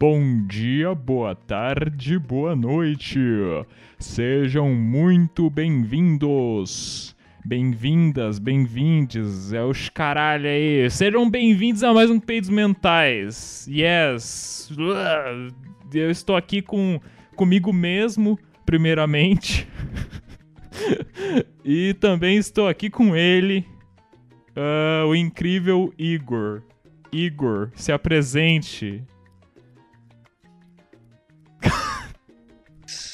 Bom dia, boa tarde, boa noite. Sejam muito bem-vindos. Bem-vindas, bem-vindes, é os caralho aí. Sejam bem-vindos a mais um Peidos Mentais. Yes. Eu estou aqui com comigo mesmo, primeiramente. e também estou aqui com ele, uh, o incrível Igor. Igor, se apresente.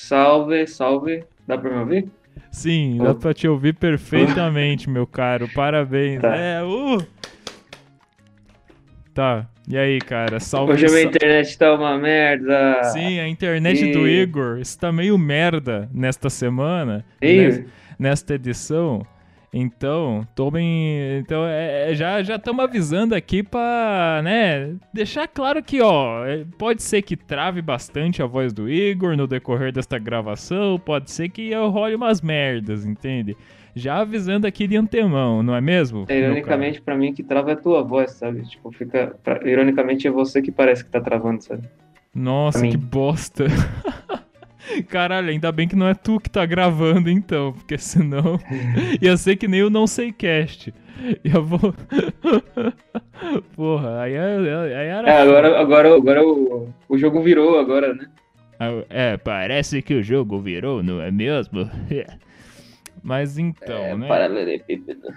Salve, salve. Dá pra me ouvir? Sim, dá pra te ouvir perfeitamente, meu caro. Parabéns. Tá. É, uh! Tá, e aí, cara? Salve. Hoje a minha internet tá uma merda. Sim, a internet do E- Igor está meio merda nesta semana, nes- nesta edição. Então, tomem. Então, é, é, já já estamos avisando aqui pra, né, deixar claro que, ó, é, pode ser que trave bastante a voz do Igor no decorrer desta gravação, pode ser que eu role umas merdas, entende? Já avisando aqui de antemão, não é mesmo? é, ironicamente, pra mim, que trava é a tua voz, sabe? Tipo, fica. pra- Ironicamente, é você que parece que tá travando, sabe? Nossa, que bosta. Caralho, ainda bem que não é tu que tá gravando então, porque senão ia ser que nem o não sei cast. Eu vou. Porra, aí, é- aí era. É, agora, agora, agora o, o jogo virou, agora, né? É, parece que o jogo virou, não é mesmo? Mas então, é, né? paralelepípedo.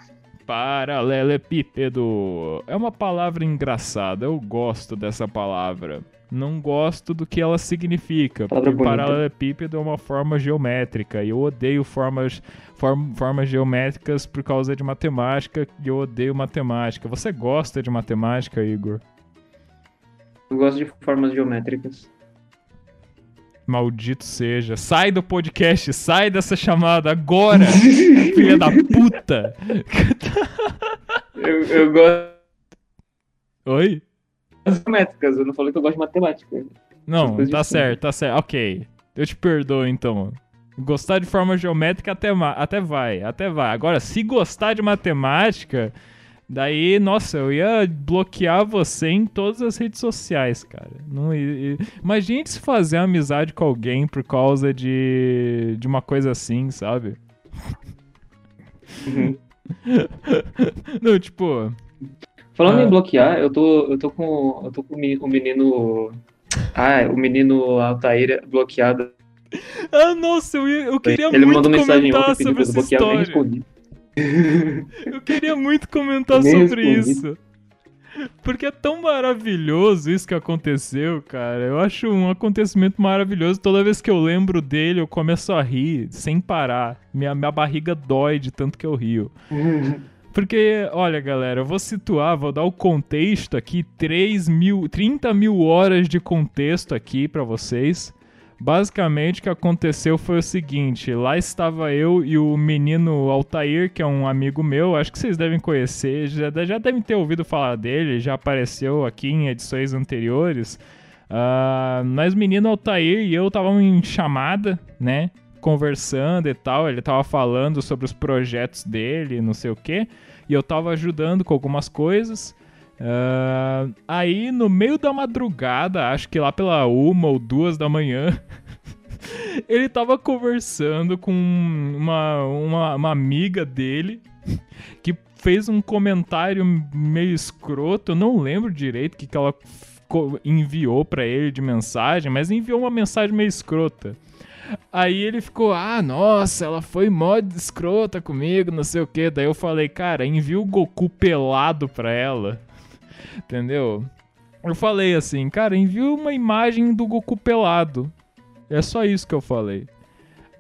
Paralelepípedo. É uma palavra engraçada, eu gosto dessa palavra. Não gosto do que ela significa, Palavra porque bonita. paralelepípedo é uma forma geométrica e eu odeio formas, form- formas geométricas por causa de matemática e eu odeio matemática. Você gosta de matemática, Igor? Eu gosto de formas geométricas. Maldito seja. Sai do podcast, sai dessa chamada agora, filha da puta. Eu, eu gosto Oi? de geométricas, eu não falei que eu gosto de matemática. Não, tá certo, tá certo. Ok. Eu te perdoo então. Gostar de forma geométrica até, até vai, até vai. Agora, se gostar de matemática, daí, nossa, eu ia bloquear você em todas as redes sociais, cara. Não, i- Imagine se fazer amizade com alguém por causa de, de uma coisa assim, sabe? Uhum. Não, tipo, Falando Ah. em bloquear, eu tô, eu tô com, eu tô com o meni- o menino. Ah, o menino Altair bloqueado. ah, nossa, eu, eu queria Ele muito mandou mensagem comentar ontem pedindo sobre essa bloquear, eu nem história. respondi. Eu queria muito comentar Nem sobre respondi. isso. Porque é tão maravilhoso isso que aconteceu, cara. Eu acho um acontecimento maravilhoso. Toda vez que eu lembro dele, eu começo a rir sem parar. Minha, minha barriga dói de tanto que eu rio. Porque, olha, galera, eu vou situar, vou dar o contexto aqui, 3 mil, 30 mil horas de contexto aqui pra vocês. Basicamente, o que aconteceu foi o seguinte: lá estava eu e o menino Altair, que é um amigo meu, acho que vocês devem conhecer, já, já devem ter ouvido falar dele, já apareceu aqui em edições anteriores. Ah, mas menino Altair e eu estavam em chamada, né? Conversando e tal. Ele tava falando sobre os projetos dele, não sei o quê. E eu tava ajudando com algumas coisas. Ah, aí, no meio da madrugada, acho que lá pela uma ou duas da manhã, ele tava conversando com uma, uma, uma amiga dele que fez um comentário meio escroto. Eu não lembro direito o que, que ela enviou pra ele de mensagem, mas enviou uma mensagem meio escrota. Aí ele ficou, ah, nossa, ela foi mó escrota comigo, não sei o que. Daí eu falei, cara, envia o Goku pelado pra ela. Entendeu? Eu falei assim, cara, envia uma imagem do Goku pelado. É só isso que eu falei.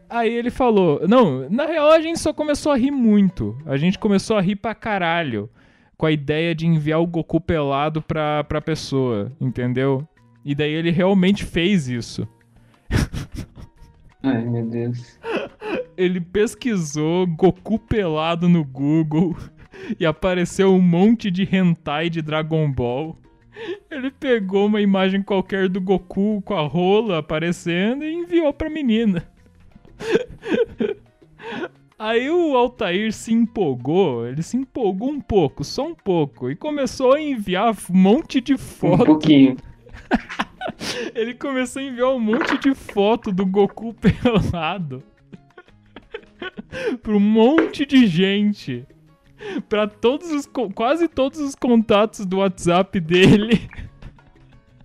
Aí ele falou, não, na real a gente só começou a rir muito. A gente começou a rir pra caralho. Com a ideia de enviar o Goku pelado pra, pra pessoa, entendeu? E daí ele realmente fez isso. Ai, meu Deus. Ele pesquisou Goku pelado no Google e apareceu um monte de hentai de Dragon Ball. Ele pegou uma imagem qualquer do Goku com a rola aparecendo e enviou pra menina. Aí o Altair se empolgou, ele se empolgou um pouco, só um pouco, e começou a enviar um monte de Um foto pouquinho. Ele começou a enviar um monte de foto do Goku pelado pra um monte de gente. Pra todos os. quase todos os contatos do WhatsApp dele.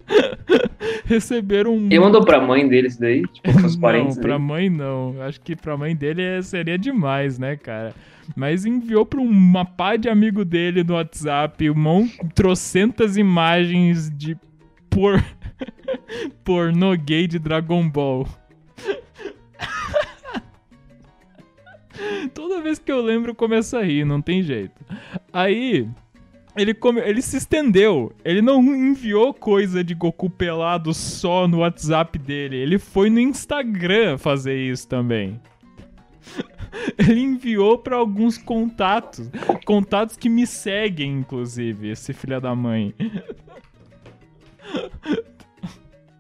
Receberam um. Ele mandou pra mãe dele isso daí? Tipo, pros parentes Não, pra dele? mãe não. Acho que pra mãe dele é- seria demais, né, cara? Mas enviou pra uma pá de amigo dele no WhatsApp um trocentas imagens de por... pornô gay de Dragon Ball. Toda vez que eu lembro, eu começo a rir, não tem jeito. Aí, ele, come... ele se estendeu. Ele não enviou coisa de Goku pelado só no WhatsApp dele. Ele foi no Instagram fazer isso também. Ele enviou pra alguns contatos. Contatos que me seguem, inclusive, esse filho da mãe.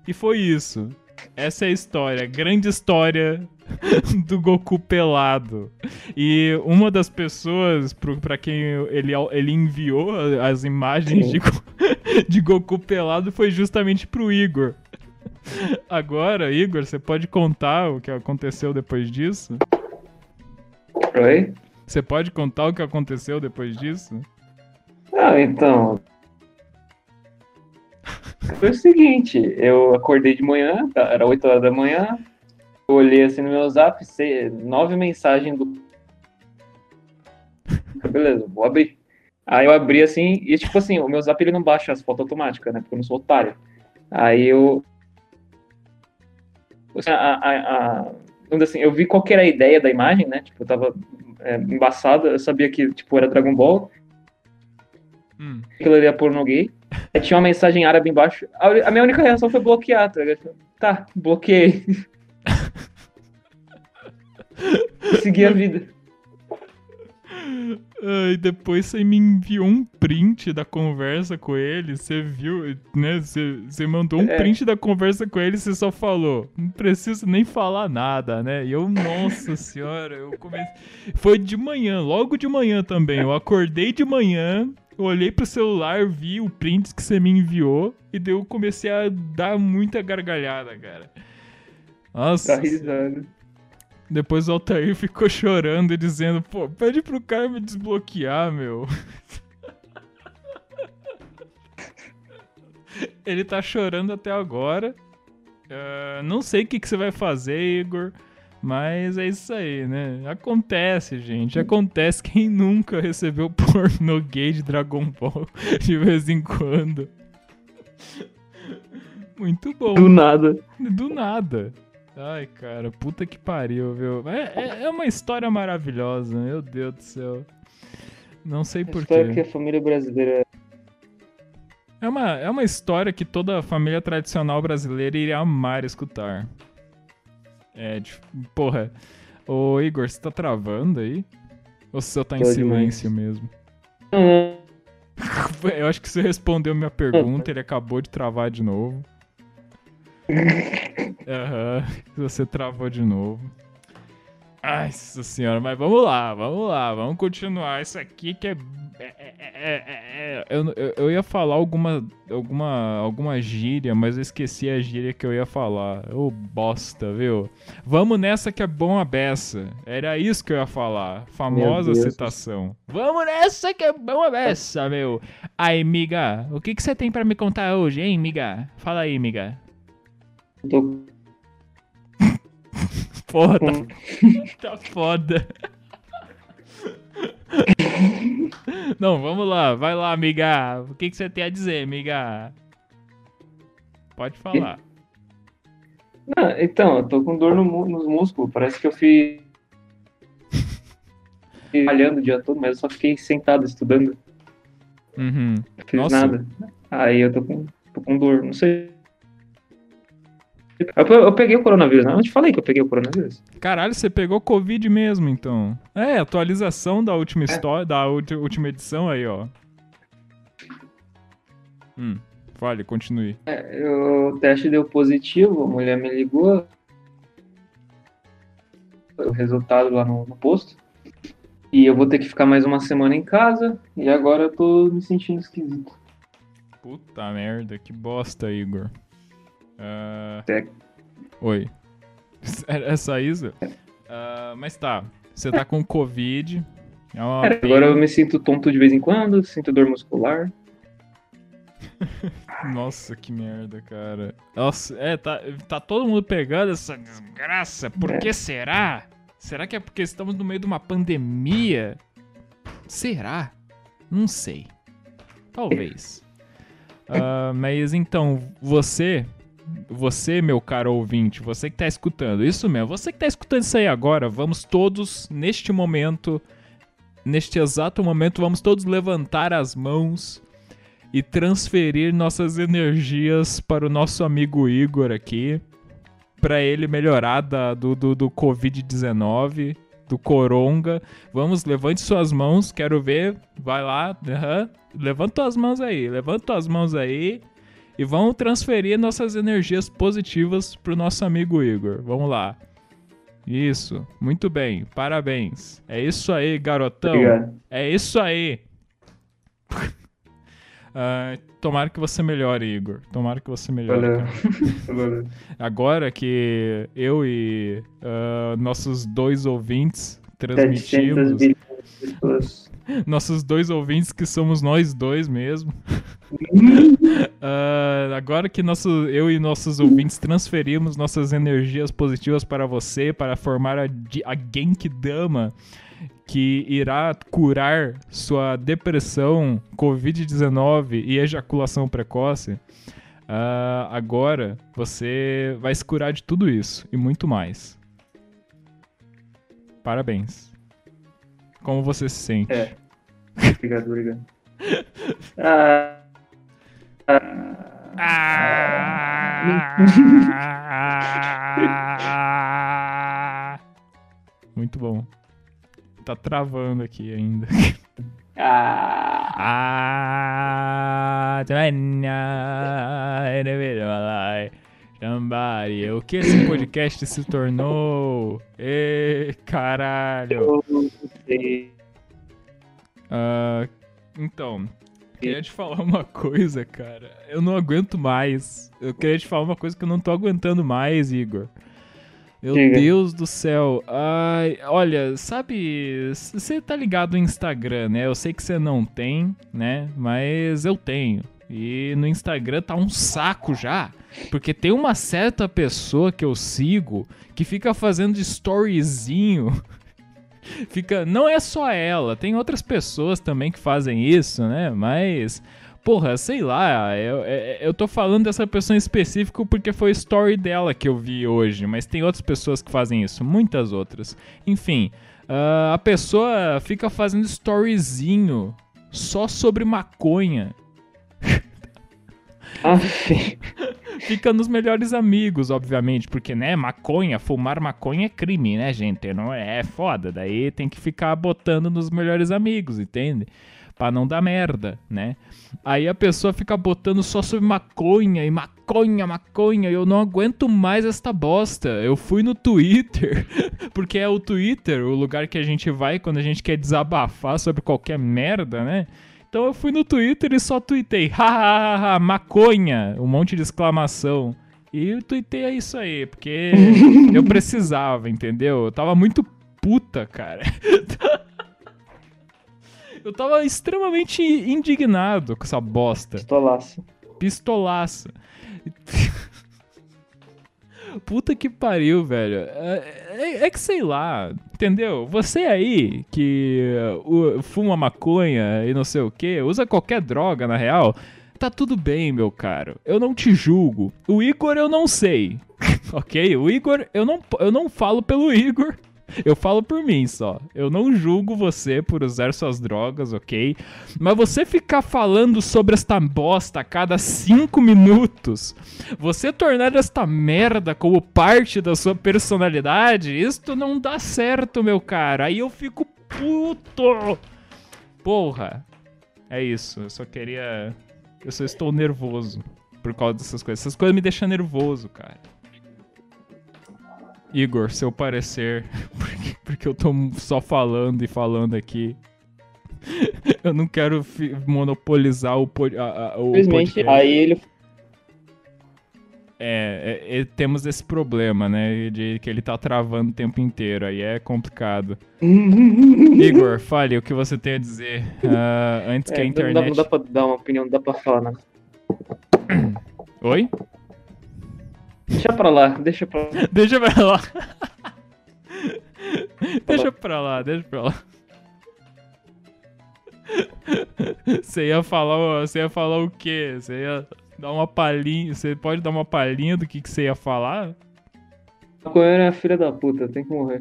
E foi isso. Essa é a história, grande história do Goku pelado. E uma das pessoas pro, pra quem ele, ele enviou as imagens de, Go- de Goku pelado foi justamente pro Igor. Agora, Igor, você pode contar o que aconteceu depois disso? Oi? Você pode contar o que aconteceu depois disso? Ah, então. Foi o seguinte, eu acordei de manhã, tá, era 8 horas da manhã, eu olhei assim no meu zap, nove mensagens do. Beleza, vou abrir. Aí eu abri assim, e tipo assim, o meu zap ele não baixa as fotos automáticas, né? Porque eu não sou otário. Aí eu. Assim, a, a, a- assim, eu vi qual que era a ideia da imagem, né? Tipo, eu tava é, embaçada, eu sabia que tipo, era Dragon Ball, Hum. aquilo ali é porno gay. Aí tinha uma mensagem árabe embaixo. A, minha única reação foi bloquear, tá ligado? Tá, bloqueei. Segui a vida. E depois você me enviou um print da conversa com ele. Você viu, né? Você, você mandou um É. print da conversa com ele e você só falou. Não preciso nem falar nada, né? E eu, nossa senhora, eu comecei. Foi de manhã, logo de manhã também. Eu acordei de manhã, olhei pro celular, vi o print que você me enviou. E daí eu comecei a dar muita gargalhada, cara. Nossa. Tá risando. Depois o Altair ficou chorando e dizendo, pô, pede pro cara me desbloquear, meu. Ele tá chorando até agora. Ah, não sei o que, que você vai fazer, Igor. Mas é isso aí, né? Acontece, gente. Acontece. Quem nunca recebeu pornô gay de Dragon Ball de vez em quando? Muito bom. Do nada. Do nada. Ai, cara, puta que pariu, viu? É, é- é uma história maravilhosa, meu Deus do céu. Não sei Espero que porquê. a família brasileira. É uma, é uma história que toda família tradicional brasileira iria amar escutar. É, de, porra. Ô, Igor, você tá travando aí? Ou você só tá em silêncio mesmo? Hum, Eu acho que você respondeu minha pergunta, ele acabou de travar de novo. Aham, você travou de novo. Ai, nossa senhora, mas vamos lá, vamos lá, vamos continuar. Isso aqui que é. é- é- é- é- é- eu, eu, eu ia falar alguma, alguma, alguma gíria, mas eu esqueci a gíria que eu ia falar. Ô bosta, viu? Vamos nessa que é bom a beça. Era isso que eu ia falar. Famosa citação. Vamos nessa que é bom a beça, meu. Aí, miga, o que, que você tem pra me contar hoje, hein, miga? Fala aí, miga. tô Porra, tá, com- tá foda. Não, vamos lá, vai lá, amiga. O que, que você tem a dizer, amiga? Pode falar. Ah, então, eu tô com dor no nos músculos. Parece que eu fiz malhando o dia todo, mas eu só fiquei sentado estudando. Uhum. Não fiz Nossa. nada. Aí eu tô com, tô com dor, não sei. Eu, eu peguei o coronavírus, né? Eu te falei que eu peguei o coronavírus. Caralho, você pegou Covid mesmo, então. É, atualização da última história, da última edição aí, ó. Hum, fale, continue. É, o teste deu positivo, a mulher me ligou. O resultado lá no, no posto. E eu vou ter que ficar mais uma semana em casa. E agora eu tô me sentindo esquisito. Puta merda, que bosta, Igor. É. Oi. É só isso? Ah, mas tá. Você tá com Covid. É uma Cara, agora eu me sinto tonto de vez em quando, sinto dor muscular. Nossa, que merda, cara. Nossa, é, tá, tá todo mundo pegando essa desgraça. Por É. que será? Será que é porque estamos no meio de uma pandemia? Será? Não sei. Talvez. Ah, mas então, você, você, meu caro ouvinte, você que tá escutando, isso mesmo, você que tá escutando isso aí agora, vamos todos, neste momento, neste exato momento, vamos todos levantar as mãos e transferir nossas energias para o nosso amigo Igor aqui, para ele melhorar da- do, do, do Covid-19, do Coronga. Vamos, levante suas mãos, quero ver, vai lá, aham. levanta suas mãos aí, levanta suas mãos aí e vamos transferir nossas energias positivas pro nosso amigo Igor. Vamos lá. Isso, muito bem, parabéns. É isso aí, garotão. Obrigado. É isso aí. Ah, tomara que você melhore, Igor. Tomara que você melhore. Valeu. Agora que eu e ah, nossos dois ouvintes 700 transmitimos. nossos dois ouvintes que somos nós dois mesmo. Ah, agora que nosso, eu e nossos ouvintes transferimos nossas energias positivas para você, para formar a, a Genkidama, que irá curar sua depressão, Covid-19 e ejaculação precoce, ah, agora você vai se curar de tudo isso e muito mais. Parabéns. Como você se sente? É. Obrigado, obrigado. Ah, Ah! Muito bom. Tá travando aqui ainda. ah, Ah, Somebody. O que esse podcast se tornou? Ê, caralho. Ah, então, queria te falar uma coisa, cara. Eu não aguento mais. Eu queria te falar uma coisa que eu não tô aguentando mais, Igor. Meu Diga. Deus do céu. Ai, olha, sabe, você tá ligado no Instagram, né? Eu sei que você não tem, né? Mas eu tenho. E no Instagram tá um saco já. Porque tem uma certa pessoa que eu sigo que fica fazendo storyzinho fica. Não é só ela, tem outras pessoas também que fazem isso, né? Mas. Porra, sei lá, eu, eu, eu tô falando dessa pessoa em específico porque foi a story dela que eu vi hoje, mas tem outras pessoas que fazem isso, muitas outras. Enfim, ah, a pessoa fica fazendo storyzinho só sobre maconha. Ah, Fica nos melhores amigos, obviamente, porque, né, maconha, fumar maconha é crime, né, gente? Não é, é foda. Daí tem que ficar botando nos melhores amigos, entende? Pra não dar merda, né? Aí a pessoa fica botando só sobre maconha e maconha, maconha. Eu não aguento mais esta bosta. Eu fui no Twitter, porque é o Twitter o lugar que a gente vai quando a gente quer desabafar sobre qualquer merda, né? Então eu fui no Twitter e só tuitei, hahaha, maconha, um monte de exclamação. E eu tuitei é isso aí, porque eu precisava, entendeu? Eu tava muito puta, cara. Eu tava extremamente indignado com essa bosta. pistolaço. Pistolaça. Puta que pariu, velho. É, é- é que sei lá, entendeu? Você aí que uh, fuma maconha e não sei o que, usa qualquer droga na real, tá tudo bem, meu caro. Eu não te julgo. O Igor eu não sei, ok? O Igor, eu não, eu não falo pelo Igor. Eu falo por mim só. Eu não julgo você por usar suas drogas, ok? Mas você ficar falando sobre esta bosta a cada cinco minutos, você tornar esta merda como parte da sua personalidade, isto não dá certo, meu cara. Aí eu fico puto. Porra. É isso. Eu só queria. Eu só estou nervoso por causa dessas coisas. Essas coisas me deixam nervoso, cara. Igor, seu parecer, porque, porque eu tô só falando e falando aqui. Eu não quero monopolizar o, pod, a- a- o Simplesmente, podcast. aí ele É, é, é, temos esse problema, né? De que ele tá travando o tempo inteiro, aí é complicado. Igor, fale o que você tem a dizer uh, antes é, que a internet. Não dá, não dá pra dar uma opinião, não dá pra falar nada. Oi? Deixa pra lá, deixa pra lá. deixa pra lá. deixa pra lá, deixa pra lá. Você ia falar, você ia falar o quê? Você ia dar uma palhinha. Você pode dar uma palhinha do que, que você ia falar? Maconheiro é filha da puta, tem que morrer.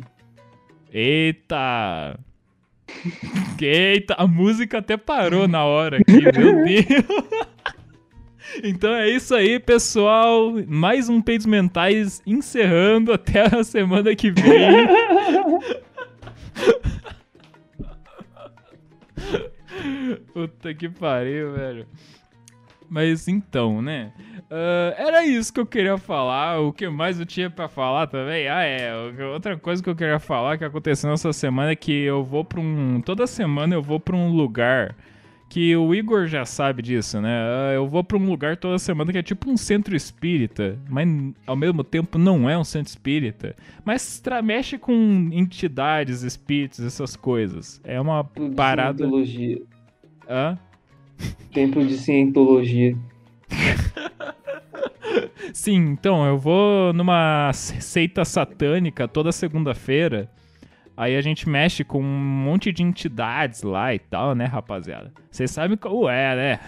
Eita! Eita, a música até parou na hora aqui, meu Deus! Então é isso aí, pessoal. Mais um Peitos Mentais encerrando até a semana que vem. Puta que pariu, velho. Mas então, né? Uh, era isso que eu queria falar. O que mais eu tinha para falar também? Ah, é. Outra coisa que eu queria falar que aconteceu nessa semana é que eu vou pra um. Toda semana eu vou pra um lugar que o Igor já sabe disso, né? Ah, eu vou pra um lugar toda semana que é tipo um centro espírita, mas ao mesmo tempo não é um centro espírita. Mas mexe com entidades, espíritos, essas coisas. É uma parada. Cientologia. Hã? Templo de cientologia. Sim, então, eu vou numa seita satânica toda segunda-feira. Aí a gente mexe com um monte de entidades lá e tal, né, rapaziada? Vocês sabem como é, né?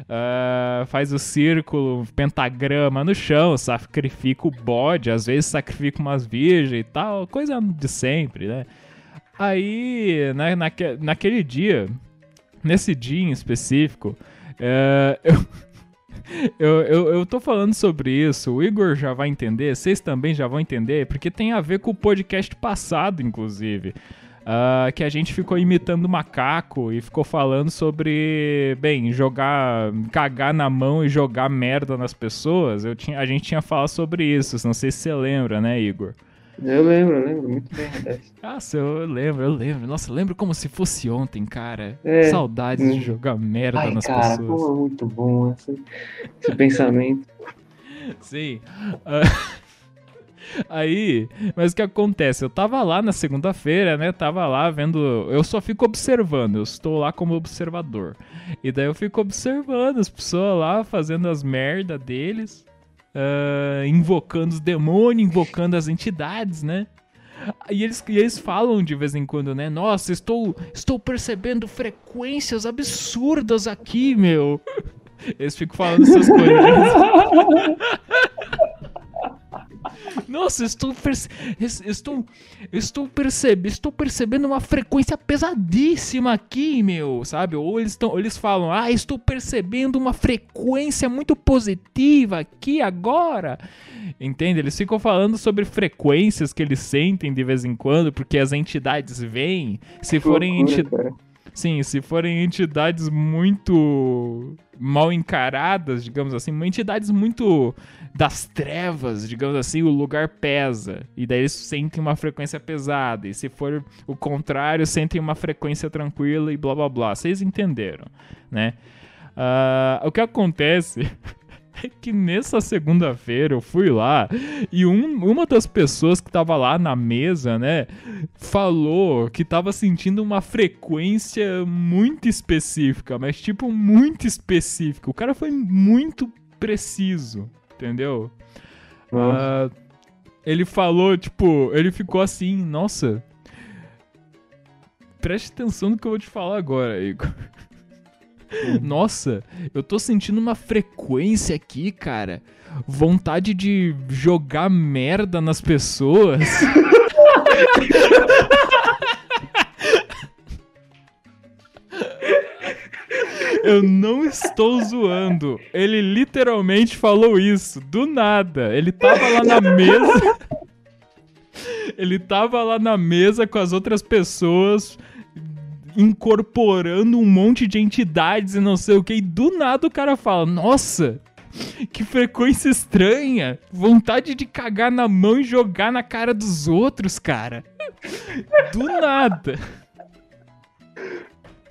Uh, faz o círculo, pentagrama no chão, sacrifica o bode, às vezes sacrifica umas virgens e tal, coisa de sempre, né? Aí, né, naque, naquele dia, nesse dia em específico, é, eu, eu, eu, eu tô falando sobre isso, o Igor já vai entender, vocês também já vão entender, porque tem a ver com o podcast passado, inclusive. Uh, que a gente ficou imitando macaco e ficou falando sobre, bem, jogar, cagar na mão e jogar merda nas pessoas. Eu tinha, a gente tinha falado sobre isso, não sei se você lembra, né, Igor? Eu lembro, eu lembro muito bem Nossa, eu lembro, eu lembro. Nossa, eu lembro como se fosse ontem, cara. É. Saudades hum. de jogar merda Ai, nas cara, pessoas. Pô, muito bom esse, esse pensamento. Sim. Uh... Aí, mas o que acontece? Eu tava lá na segunda-feira, né? Tava lá vendo. Eu só fico observando, eu estou lá como observador. E daí eu fico observando as pessoas lá fazendo as merda deles uh, invocando os demônios, invocando as entidades, né? E eles, e eles falam de vez em quando, né? Nossa, estou, estou percebendo frequências absurdas aqui, meu. Eles ficam falando essas coisas. Nossa, estou, perce... estou, estou, perceb... estou percebendo uma frequência pesadíssima aqui, meu, sabe? Ou eles, tão... eles falam, ah, estou percebendo uma frequência muito positiva aqui agora. Entende? Eles ficam falando sobre frequências que eles sentem de vez em quando, porque as entidades vêm. Se forem entidades. Sim, se forem entidades muito mal encaradas, digamos assim, entidades muito das trevas, digamos assim, o lugar pesa. E daí eles sentem uma frequência pesada. E se for o contrário, sentem uma frequência tranquila e blá blá blá. Vocês entenderam, né? Uh, o que acontece é que nessa segunda-feira eu fui lá e um, uma das pessoas que tava lá na mesa, né, falou que tava sentindo uma frequência muito específica, mas tipo muito específica. O cara foi muito preciso, entendeu? Uh, ele falou, tipo, ele ficou assim, nossa. Preste atenção no que eu vou te falar agora, Igor. Nossa, eu tô sentindo uma frequência aqui, cara. Vontade de jogar merda nas pessoas. Eu não estou zoando. Ele literalmente falou isso, do nada. Ele tava lá na mesa. Ele tava lá na mesa com as outras pessoas, incorporando um monte de entidades e não sei o que. E do nada o cara fala: Nossa, que frequência estranha. Vontade de cagar na mão e jogar na cara dos outros, cara. Do nada.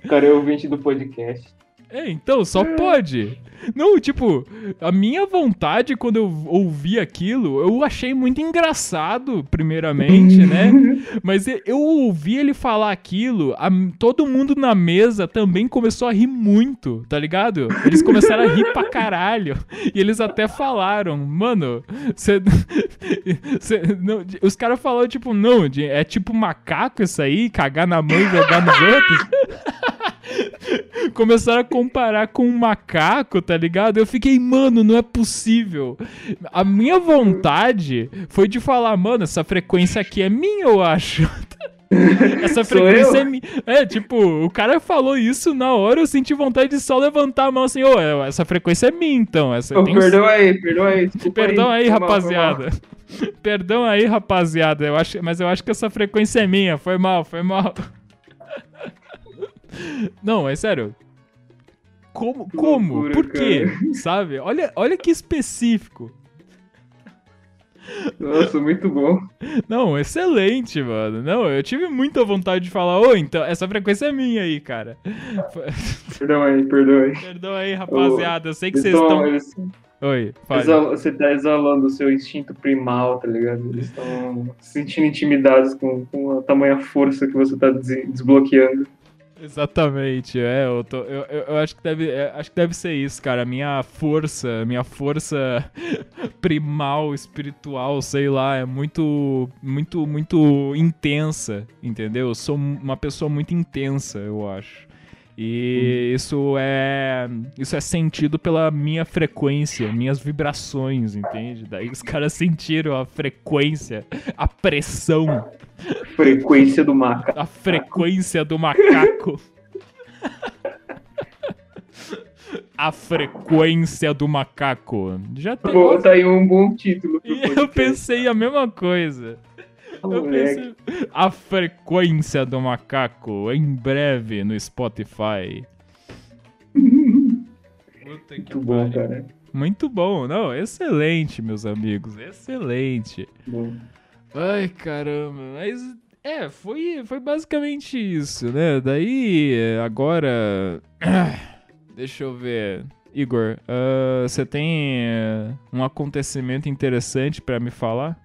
Cara é ouvinte do podcast. É, então, só pode. Não, tipo, a minha vontade quando eu ouvi aquilo, eu achei muito engraçado, primeiramente, né? Mas eu ouvi ele falar aquilo, a- todo mundo na mesa também começou a rir muito, tá ligado? Eles começaram a rir pra caralho. E eles até falaram, mano, cê, cê- não, os caras falaram, tipo, não, é tipo macaco isso aí, cagar na mão e jogar nos outros. Começaram a comparar com um macaco, tá ligado? Eu fiquei, mano, não é possível. A minha vontade foi de falar, mano, essa frequência aqui é minha, eu acho. Essa frequência é minha. É, tipo, o cara falou isso na hora, eu senti vontade de só levantar a mão assim, ô, é, essa frequência é minha, então. Essa tem perdoa aí, perdoa aí. Perdão aí, foi mal, rapaziada. Perdão aí, rapaziada. Eu acho, mas eu acho que essa frequência é minha. Foi mal, foi mal. Não, é sério. Como? Que como? loucura, Por quê? cara. Sabe? Olha, olha que específico. Nossa, muito bom. Não, excelente, mano. Não, eu tive muita vontade de falar, ô, então, essa frequência é minha aí, cara. Perdão aí, perdoa aí. Perdão aí, rapaziada. Eu sei que vocês tão- estão. eles- Oi, fala. Você tá exalando o seu instinto primal, tá ligado? Eles estão se sentindo intimidados com, com a tamanha força que você tá des- desbloqueando. Exatamente, é, eu, tô, eu, eu, eu acho que deve, é, acho que deve ser isso, cara. Minha força, minha força primal, espiritual, sei lá, é muito, muito, muito intensa, entendeu? Eu sou uma pessoa muito intensa, eu acho. E isso é, isso é sentido pela minha frequência, minhas vibrações, entende? Daí os caras sentiram a frequência, a pressão Frequência do maca. a frequência do macaco. A frequência do macaco. Já tem. Pô, tá aí um bom título E eu pensei a mesma coisa. Moleque. a frequência do macaco em breve no Spotify. Puta que Muito bom, pariu. cara. Muito bom, não, excelente, meus amigos, excelente. Bom. Ai, caramba, mas é, foi, foi basicamente isso, né? Daí, agora. Deixa eu ver. Igor, ah, você tem é, um acontecimento interessante pra me falar?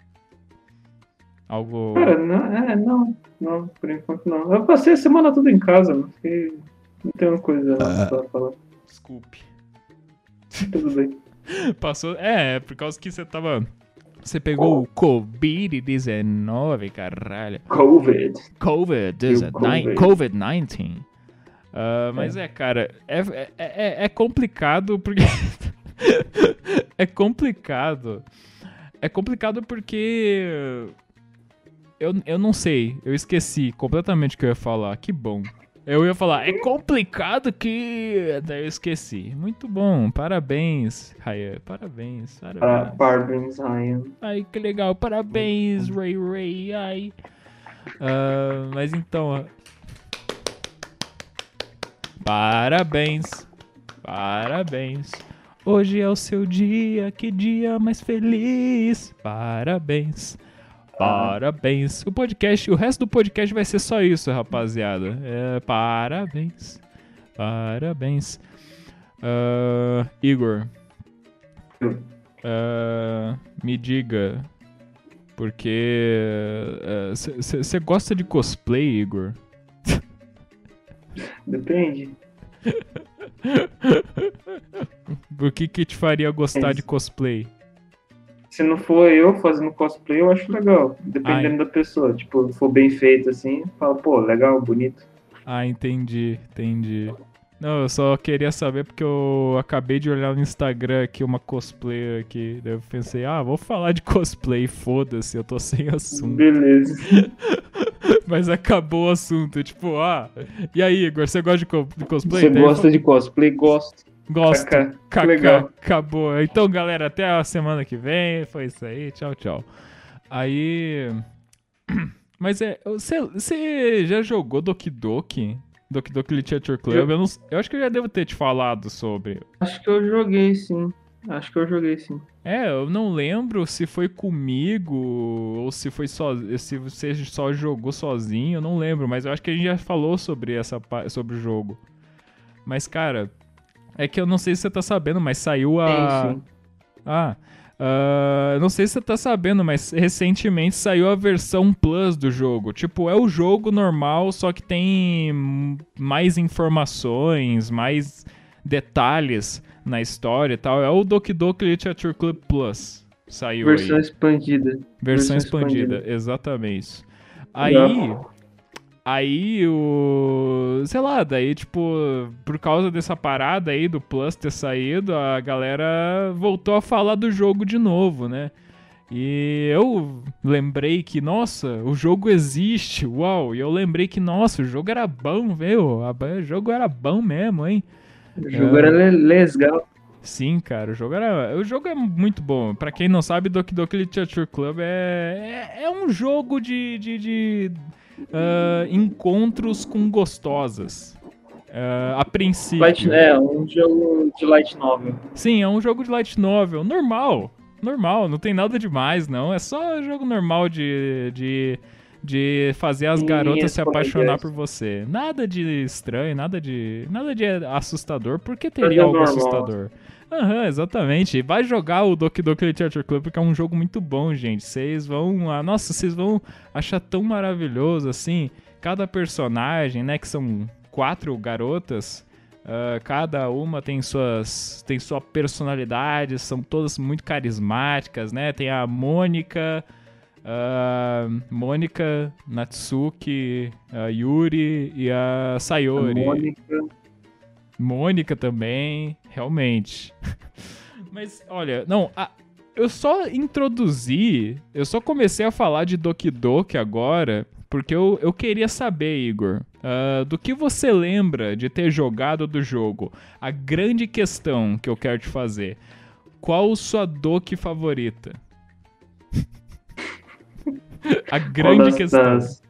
Algo. Cara, não, é, não, não, por enquanto não. Eu passei a semana toda em casa, não fiquei. Não tenho coisa pra falar. Desculpe. Tudo bem. Passou. É, é por causa que você tava. Você pegou o Covid-19, caralho. Covid. COVID-19. Covid. COVID-19. Ah, mas é, cara, é, é, é, é complicado porque. é complicado. É complicado porque. Eu, eu não sei, eu esqueci completamente o que eu ia falar. Que bom. Eu ia falar, é complicado que. Daí eu esqueci. Muito bom, parabéns, Raya. Parabéns, Para- parabéns. Parabéns, Ryan. Ai, que legal. Parabéns, Ray Ray. Ai. Ah, mas então. ó. Parabéns. Parabéns. Hoje é o seu dia, que dia mais feliz. Parabéns. Parabéns. O podcast, o resto do podcast vai ser só isso, rapaziada. É, parabéns. Parabéns. Ah, Igor. Ah, me diga. Porque. Você gosta de cosplay, Igor? Depende. O que que te faria gostar É de cosplay? Se não for eu fazendo cosplay, eu acho legal. Dependendo da pessoa. Tipo, se for bem feito assim, fala, pô, legal, bonito. Ah, entendi, entendi. Não, eu só queria saber porque eu acabei de olhar no Instagram aqui uma cosplayer aqui. Daí eu pensei, ah, vou falar de cosplay, foda-se, eu tô sem assunto. Beleza. Mas acabou o assunto, tipo, ah, e aí, Igor, você gosta de, co- de cosplay? Você Daí eu gosta de cosplay? Gosto. Gosto. Kaká, legal. acabou. Então, galera, até a semana que vem. Foi isso aí. Tchau, tchau. Aí. Mas é. Você, você já jogou Doki Doki? Doki Doki Literature Club? Eu- Eu, não, eu acho que eu já devo ter te falado sobre. Acho que eu joguei sim. Acho que eu joguei sim. É, eu não lembro se foi comigo ou se foi só. Se você só jogou sozinho, eu não lembro, mas eu acho que a gente já falou sobre essa sobre o jogo. Mas, cara, é que eu não sei se você tá sabendo, mas saiu a. Sim, sim. Ah. ah, não sei se você tá sabendo, mas recentemente saiu a versão Plus do jogo. Tipo, é o jogo normal, só que tem mais informações, mais detalhes na história e tal. É o Doki Doki Literature Club Plus. Saiu Versão aí. expandida. Versão versão expandida, expandida. exatamente. Aí. Legal. Aí o. Sei lá, daí, tipo, por causa dessa parada aí do Plus ter saído, a galera voltou a falar do jogo de novo, né? E eu lembrei que, nossa, o jogo existe, uau! E eu lembrei que, nossa, o jogo era bom, viu? O jogo era bom mesmo, hein? O jogo era le- legal. Sim, cara, o jogo era. O jogo é muito bom. Pra quem não sabe, Doki Doki Literature Club é, é, é um jogo de, de, de, ah, encontros com gostosas. Ah, a princípio. Light, é, um jogo de light novel. Sim, é um jogo de light novel, normal. Normal, não tem nada demais, não. É só jogo normal de, de, de fazer as Sim, garotas se apaixonar por você. Nada de estranho, nada de. Nada de assustador. Por que teria algo normal. assustador? Aham, exatamente. Vai jogar o Doki Doki Literature Club porque é um jogo muito bom, gente. Vocês vão. ah, nossa, vocês vão achar tão maravilhoso assim. Cada personagem, né? Que são quatro garotas. ah, cada uma tem suas tem sua personalidade, são todas muito carismáticas, né? Tem a Mônica, a Mônica, Natsuki, a Yuri e a A Sayori. Mônica. Mônica também, realmente. Mas olha, não, a- eu só introduzi, eu só comecei a falar de Doki Doki agora porque eu, eu queria saber, Igor, ah, do que você lembra de ter jogado do jogo. A grande questão que eu quero te fazer: qual sua Doki favorita? a grande das, questão. das,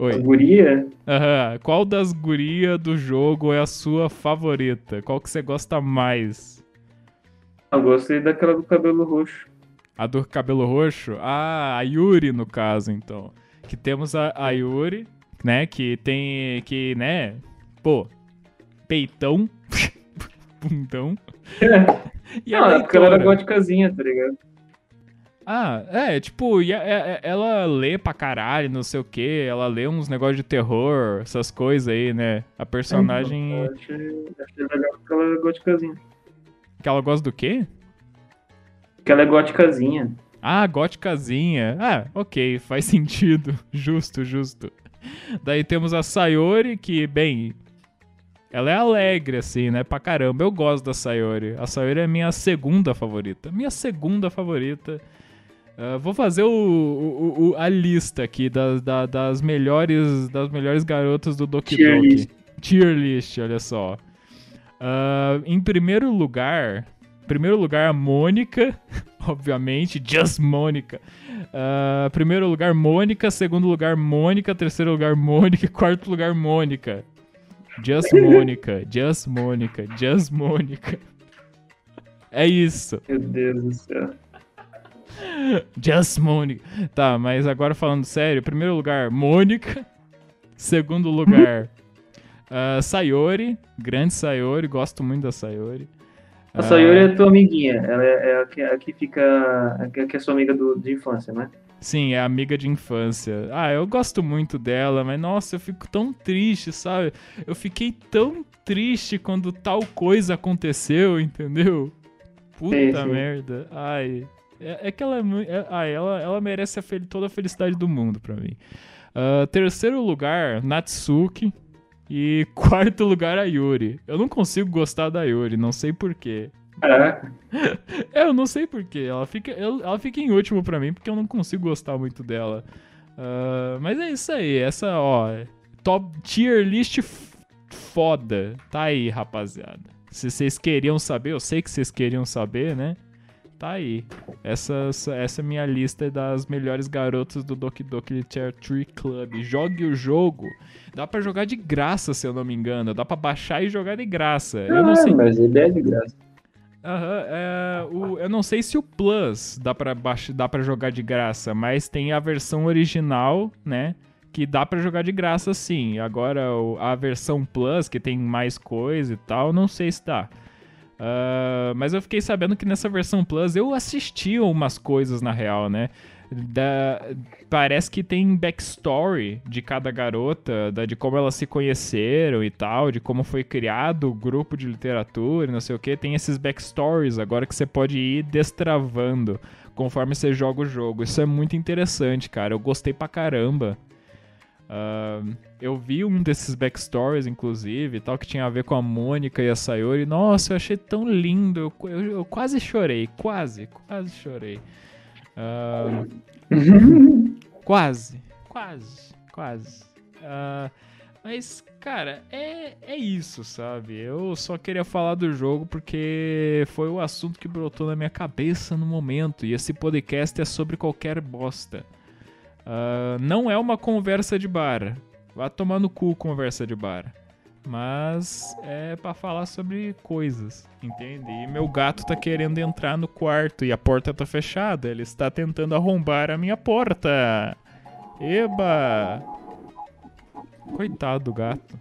Oi. das guria? Aham. Qual das gurias do jogo é a sua favorita? Qual que você gosta mais? Eu gostei daquela do cabelo roxo. A do cabelo roxo? Ah, a Yuri, no caso, então. Que temos a, a Yuri, né? Que tem. Que, né? Pô, peitão. Bundão. E a Não, é porque ela era góticazinha, tá ligado? Ah, é, tipo, e a- é- é- ela lê pra caralho, não sei o que, ela lê uns negócios de terror, essas coisas aí, né? A personagem. Eu achei, achei legal porque ela é góticazinha. Que ela gosta do quê? Porque ela é góticazinha. Ah, góticazinha. Ah, ok, faz sentido. Justo, justo. Daí temos a Sayori, que, bem, ela é alegre, assim, né? Pra caramba. Eu gosto da Sayori. A Sayori é minha segunda favorita. Minha segunda favorita. Ah, vou fazer o, o- o- a lista aqui das, da- das melhores das melhores garotas do Doki Tier Doki. list. Tier list, olha só. Ah, em primeiro lugar, primeiro lugar a Mônica, obviamente, just Mônica. Ah, primeiro lugar Mônica, segundo lugar Mônica, terceiro lugar Mônica, quarto lugar Mônica. Just Mônica, just Mônica, just Mônica. É isso. Meu Deus do céu. Just Mônica. Tá, mas agora falando sério, primeiro lugar, Mônica. Segundo lugar, ah, Sayori. Grande Sayori, gosto muito da Sayori. A Sayori é tua amiguinha. Ela é, é a, que, a que fica. A que, a que é sua amiga do, de infância, né? Sim, é amiga de infância. Ah, eu gosto muito dela, mas nossa, eu fico tão triste, sabe? Eu fiquei tão triste quando tal coisa aconteceu, entendeu? Puta Sim, sim. merda. Ai. É, é que ela é muito. ai, ela, ela merece a fel- toda a felicidade do mundo pra mim. Ah, terceiro lugar, Natsuki. E quarto lugar, a Yuri. Eu não consigo gostar da Yuri, não sei porquê. Caraca. É, eu não sei porquê. Ela fica, ela fica em último pra mim porque eu não consigo gostar muito dela. Ah, mas é isso aí. Essa, ó, top tier list f- foda. Tá aí, rapaziada. Se vocês queriam saber, eu sei que vocês queriam saber, né? Tá aí. Essa, essa é minha lista das melhores garotas do Doki Doki Literature Club. Jogue o jogo. Dá pra jogar de graça, se eu não me engano. Dá pra baixar e jogar de graça. Eu não Ah, sei mas é de graça. Aham, é, o- eu não sei se o Plus dá pra, baix- dá pra jogar de graça, mas tem a versão original, né? que dá pra jogar de graça sim. Agora a versão Plus, que tem mais coisa e tal, não sei se dá. Ah, mas eu fiquei sabendo que nessa versão Plus eu assisti umas coisas na real, né? Da- parece que tem backstory de cada garota, da- de como elas se conheceram e tal, de como foi criado o grupo de literatura e não sei o que. Tem esses backstories agora que você pode ir destravando conforme você joga o jogo. Isso é muito interessante, cara. Eu gostei pra caramba. Ah, eu vi um desses backstories, inclusive, e tal, que tinha a ver com a Mônica e a Sayori. Nossa, eu achei tão lindo. Eu, eu- eu quase chorei, quase, quase chorei. Ah, quase, quase, quase. Ah, mas, cara, é, é isso, sabe? Eu só queria falar do jogo porque foi o assunto que brotou na minha cabeça no momento. E esse podcast é sobre qualquer bosta. Ah, não é uma conversa de bar. Vá tomar no cu conversa de bar. Mas é pra falar sobre coisas, entende? E meu gato tá querendo entrar no quarto e a porta tá fechada. Ele está tentando arrombar a minha porta. Eba! Coitado do gato.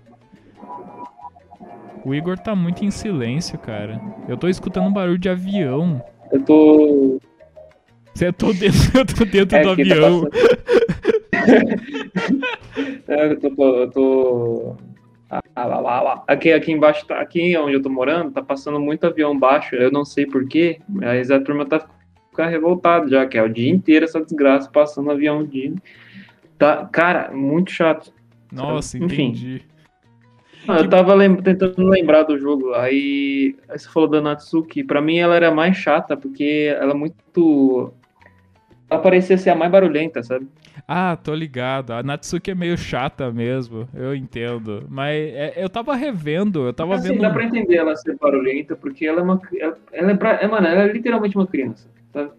O Igor tá muito em silêncio, cara. Eu tô escutando um barulho de avião. Eu tô. Você tô dentro, eu tô dentro É, do tá avião. É, eu tô. Eu tô... Ah, lá, lá, lá. Aqui, aqui embaixo, tá, aqui onde eu tô morando, tá passando muito avião baixo. Eu não sei porquê, mas a turma tá ficando revoltada já, que é o dia inteiro essa desgraça passando avião de. Tá, cara, muito chato. Nossa, Enfim. entendi. Ah, Eu tava lem- tentando lembrar do jogo, aí, aí você falou da Natsuki. Pra mim ela era mais chata, porque ela é muito. Ela parecia ser a mais barulhenta, sabe? Ah, tô ligado. A Natsuki é meio chata mesmo, eu entendo. Mas é, eu tava revendo, eu tava assim, vendo. dá pra entender ela ser barulhenta, porque ela é uma. Ela, é, pra, é, mano, ela é literalmente uma criança. Sabe?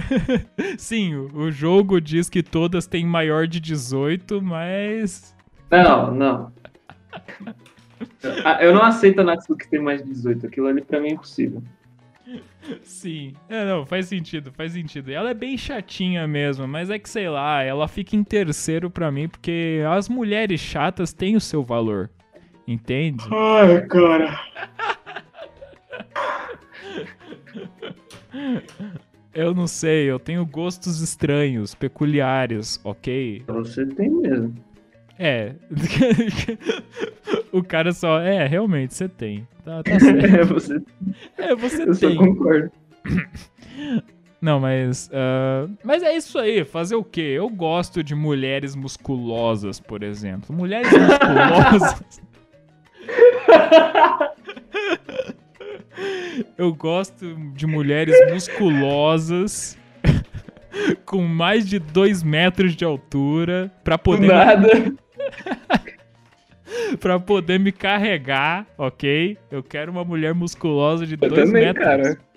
Sim, o, o jogo diz que todas têm maior de 18, mas. Não, não. Ah, Eu não aceito a Natsuki ter mais de 18. Aquilo ali pra mim é impossível. Sim. É, não, faz sentido, faz sentido. Ela é bem chatinha mesmo, mas é que sei lá, ela fica em terceiro pra mim, porque as mulheres chatas têm o seu valor. Entende? Ai, cara. Eu não sei, eu tenho gostos estranhos, peculiares, ok? Você tem mesmo. É. o cara só. É, realmente, você tem. Tá, tá certo. É, você, É, você eu só tem. concordo. Não, mas. ah, mas é isso aí, fazer o quê? Eu gosto de mulheres musculosas, por exemplo. Mulheres musculosas. Eu gosto de mulheres musculosas. Com mais de 2 metros de altura. Pra Do poder, me, nada. pra poder me carregar, ok? Eu quero uma mulher musculosa de Eu 2 também, metros. cara.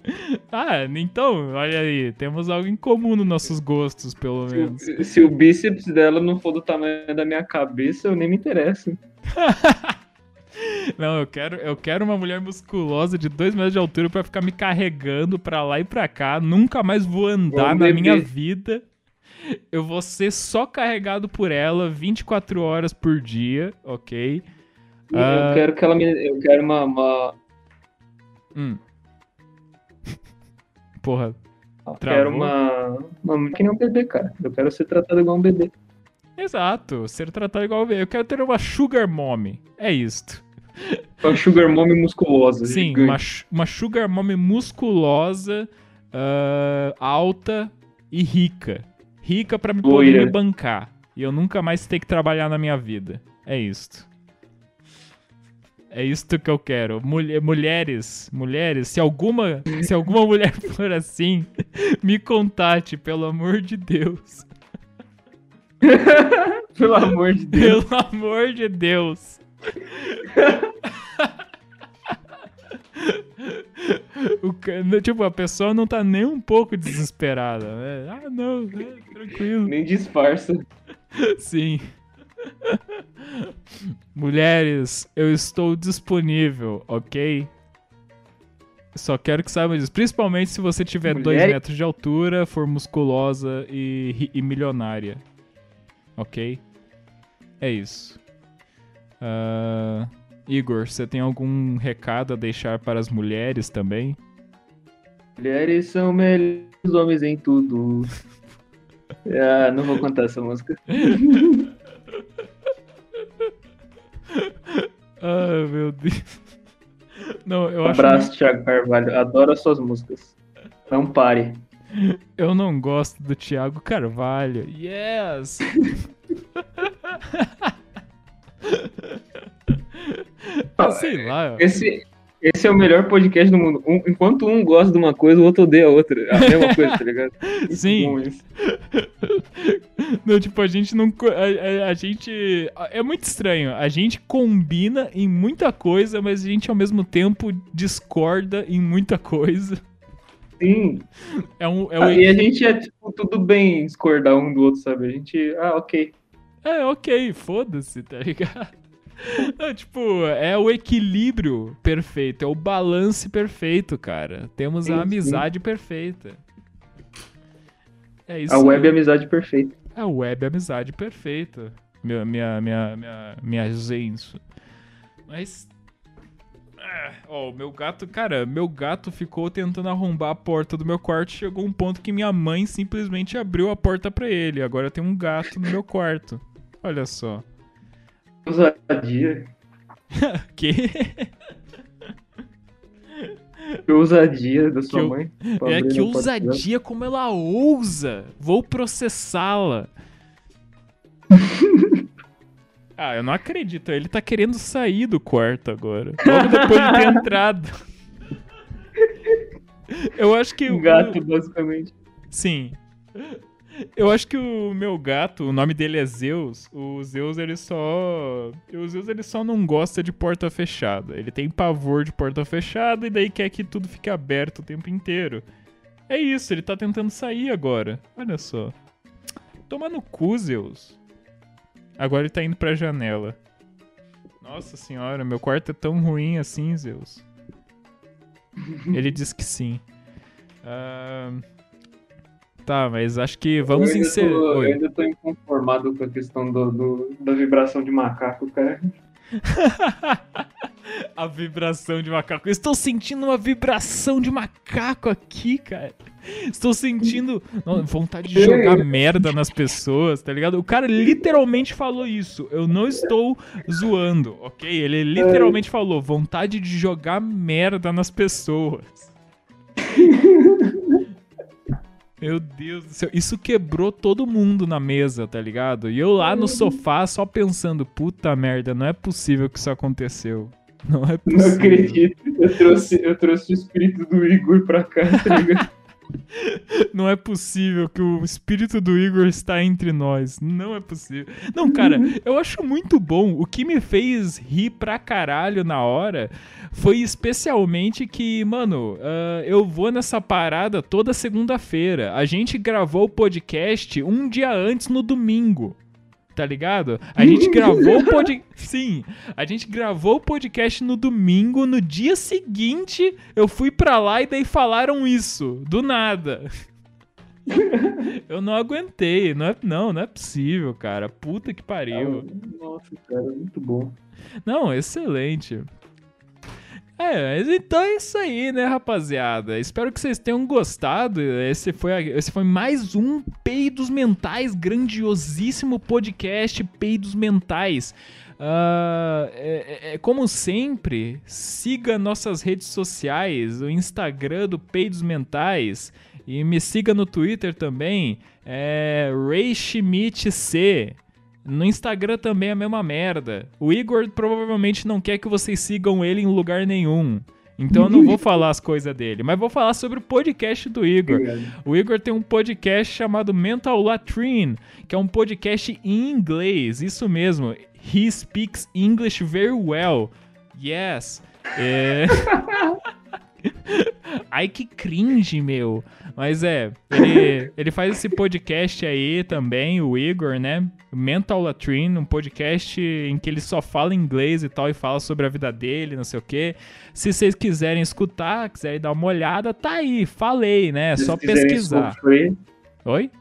Ah, então, olha aí, temos algo em comum nos nossos gostos, pelo menos. Se, se o bíceps dela não for do tamanho da minha cabeça, eu nem me interesso. Não, eu quero, eu quero uma mulher musculosa de 2 metros de altura pra ficar me carregando pra lá e pra cá. Nunca mais vou andar na minha vida. Eu vou ser só carregado por ela 24 horas por dia, ok? Eu quero que ela me. Eu quero uma. uma Hum. Porra, eu Travou? quero uma. Uma que nem um bebê, cara. Eu quero ser tratado igual um bebê. exato, ser tratado igual eu quero ter uma sugar mommy. É isto. Uma sugar mommy musculosa. Sim, uma, uma sugar mommy musculosa, ah, alta e rica. Rica pra me poder Loira. me bancar. E eu nunca mais ter que trabalhar na minha vida. É isto. É isto que eu quero. Mulher- mulheres, mulheres, se alguma, se alguma mulher for assim, me contate, pelo amor de Deus. Pelo amor de Deus. Pelo amor de Deus. O no- tipo, a pessoa não tá nem um pouco desesperada, né? Ah, não, é, tranquilo. Nem disfarça. Sim. Mulheres, eu estou disponível, ok? Só quero que saibam disso. Principalmente se você tiver 2 Mulher- metros de altura, for musculosa e, e milionária. Ok? É isso. Ah, Igor, você tem algum recado a deixar para as mulheres também? Mulheres são melhores homens em tudo. ah, não vou contar essa música. Ai, meu Deus. Não, eu Um acho. abraço, Thiago Carvalho. Adoro as suas músicas. Não pare. Eu não gosto do Thiago Carvalho. Yes! ah, sei lá. Esse, esse é o melhor podcast do mundo. Um- enquanto um gosta de uma coisa, o outro odeia a outra. A mesma coisa, tá ligado? Muito Sim. Não, tipo, a gente não. A, a- a gente. É muito estranho. A gente combina em muita coisa, mas a gente ao mesmo tempo discorda em muita coisa. Sim. É um. É, o Ah, e a gente é, tipo, tudo bem discordar um do outro, sabe? A gente, ah, ok. É, ok, foda-se, tá ligado? Não, tipo, é o equilíbrio perfeito, é o balance perfeito, cara. Temos Sim, a sim. amizade perfeita. É isso. A web é amizade perfeita. A web é amizade perfeita. Minha, minha, minha, minha, minha zenso. Mas. Ah, Ó, o meu gato, cara, meu gato ficou tentando arrombar a porta do meu quarto. Chegou um ponto que minha mãe simplesmente abriu a porta pra ele. Agora tem um gato no meu quarto. Olha só. Ousadia. Que? Que ousadia da sua Que mãe. É que ousadia como ela ousa. Vou processá-la. ah, eu não acredito. Ele tá querendo sair do quarto agora. Logo depois de ter entrado. Eu acho que Um o gato, basicamente. Sim. Eu acho que o meu gato, o nome dele é Zeus. O Zeus, ele só. O Zeus, ele só não gosta de porta fechada. Ele tem pavor de porta fechada e daí quer que tudo fique aberto o tempo inteiro. É isso, ele tá tentando sair agora. Olha só. Toma no cu, Zeus. Agora ele tá indo pra janela. Nossa senhora, meu quarto é tão ruim assim, Zeus. Ele disse que sim. Ah, Tá, mas acho que vamos encerrar. Eu ainda tô inconformado com a questão do, do- da vibração de macaco, cara. a vibração de macaco. Eu estou sentindo uma vibração de macaco aqui, cara. Estou sentindo não, vontade de jogar merda nas pessoas, tá ligado? O cara literalmente falou isso. Eu não estou zoando, ok? Ele literalmente falou vontade de jogar merda nas pessoas. Meu Deus do céu, isso quebrou todo mundo na mesa, tá ligado? E eu lá no sofá só pensando, puta merda, não é possível que isso aconteceu. Não é Não possível. acredito. Eu trouxe, eu trouxe o espírito do Igor pra cá, tá ligado? Não é possível que o espírito do Igor está entre nós. Não é possível. Não, cara, eu acho muito bom. O que me fez rir pra caralho na hora foi especialmente que, mano, ah, eu vou nessa parada toda segunda-feira. A gente gravou o podcast um dia antes no domingo. Tá ligado? A gente gravou o podcast. Sim, a gente gravou o podcast no domingo. No dia seguinte, eu fui pra lá e daí falaram isso. Do nada. Eu não aguentei. Não, é, não, não é possível, cara. Puta que pariu. Nossa, cara, muito bom. Não, excelente. É, então é isso aí, né, rapaziada? Espero que vocês tenham gostado. Esse foi, esse foi mais um Peidos Mentais, grandiosíssimo podcast Peidos Mentais. Ah, é- é- como sempre, siga nossas redes sociais, o Instagram do Peidos Mentais e me siga no Twitter também, é. No Instagram também é a mesma merda. O Igor provavelmente não quer que vocês sigam ele em lugar nenhum. Então eu não vou falar as coisas dele, mas vou falar sobre o podcast do Igor. O Igor tem um podcast chamado Mental Latrine, que é um podcast em inglês, isso mesmo. He speaks English very well. Yes. É... Ai, que cringe, meu. Mas é, ele, ele faz esse podcast aí também, o Igor, né? Mental Latrine, um podcast em que ele só fala inglês e tal, e fala sobre a vida dele, não sei o quê. Se vocês quiserem escutar, quiserem dar uma olhada, tá aí, falei, né? É só pesquisar. Sofrer, Oi?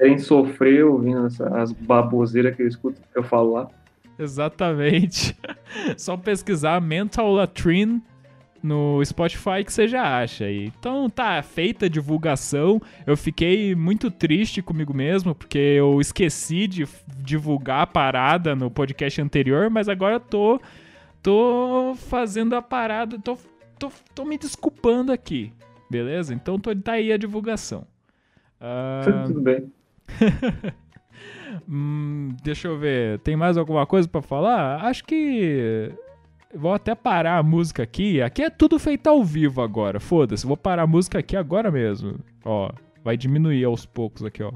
querem sofrer ouvindo essa, as baboseiras que eu escuto, que eu falo lá. Exatamente. Só pesquisar Mental Latrine no Spotify que você já acha aí. Então tá feita a divulgação. Eu fiquei muito triste comigo mesmo porque eu esqueci de divulgar a parada no podcast anterior, mas agora eu tô tô fazendo a parada, tô, tô, tô me desculpando aqui, beleza? Então tô, tá aí a divulgação. Uh... Tudo bem. hum, deixa eu ver, tem mais alguma coisa para falar? Acho que Vou até parar a música aqui. Aqui é tudo feito ao vivo agora. Foda-se, vou parar a música aqui agora mesmo. Ó, vai diminuir aos poucos aqui, ó.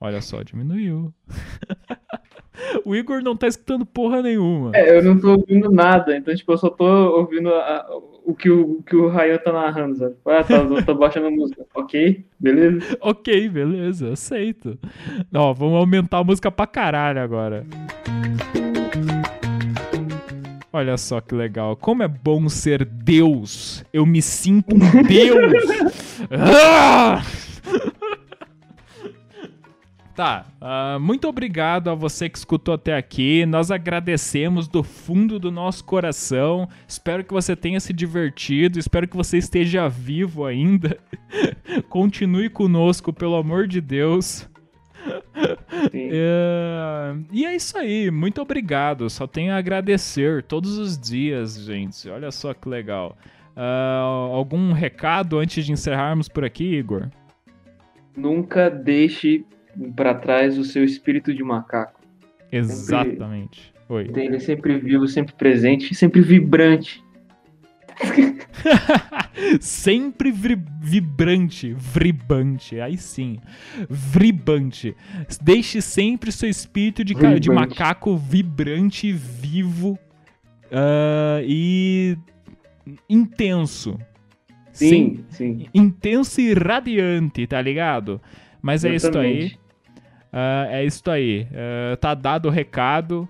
Olha só, diminuiu. o Igor não tá escutando porra nenhuma. É, eu não tô ouvindo nada, então, tipo, eu só tô ouvindo a, o, que o, o que o Ryan tá narrando, sabe? Ah, tá, tô baixando a música. Ok, beleza? ok, beleza, aceito. Ó, vamos aumentar a música pra caralho agora. Olha só que legal. Como é bom ser Deus. Eu me sinto um Deus. ah! Tá, uh, muito obrigado a você que escutou até aqui. Nós agradecemos do fundo do nosso coração. Espero que você tenha se divertido. Espero que você esteja vivo ainda. Continue conosco, pelo amor de Deus. É... E é isso aí, muito obrigado. Só tenho a agradecer todos os dias, gente. Olha só que legal. Uh, algum recado antes de encerrarmos por aqui, Igor? Nunca deixe para trás o seu espírito de macaco. Exatamente. Sempre, Oi. Ele é sempre vivo, sempre presente, sempre vibrante. Sempre vibrante, vibrante, aí sim, vibrante. Deixe sempre seu espírito de, de macaco vibrante, vivo uh, e intenso. Sim, sim, Intenso e radiante, tá ligado? Mas é isso aí. Uh, é isso aí. Uh, tá dado o recado.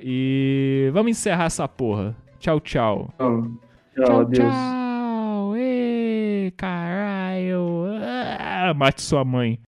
e vamos encerrar essa porra. Tchau, tchau. tchau, tchau, tchau. Ê, caralho. Ah, mate sua mãe.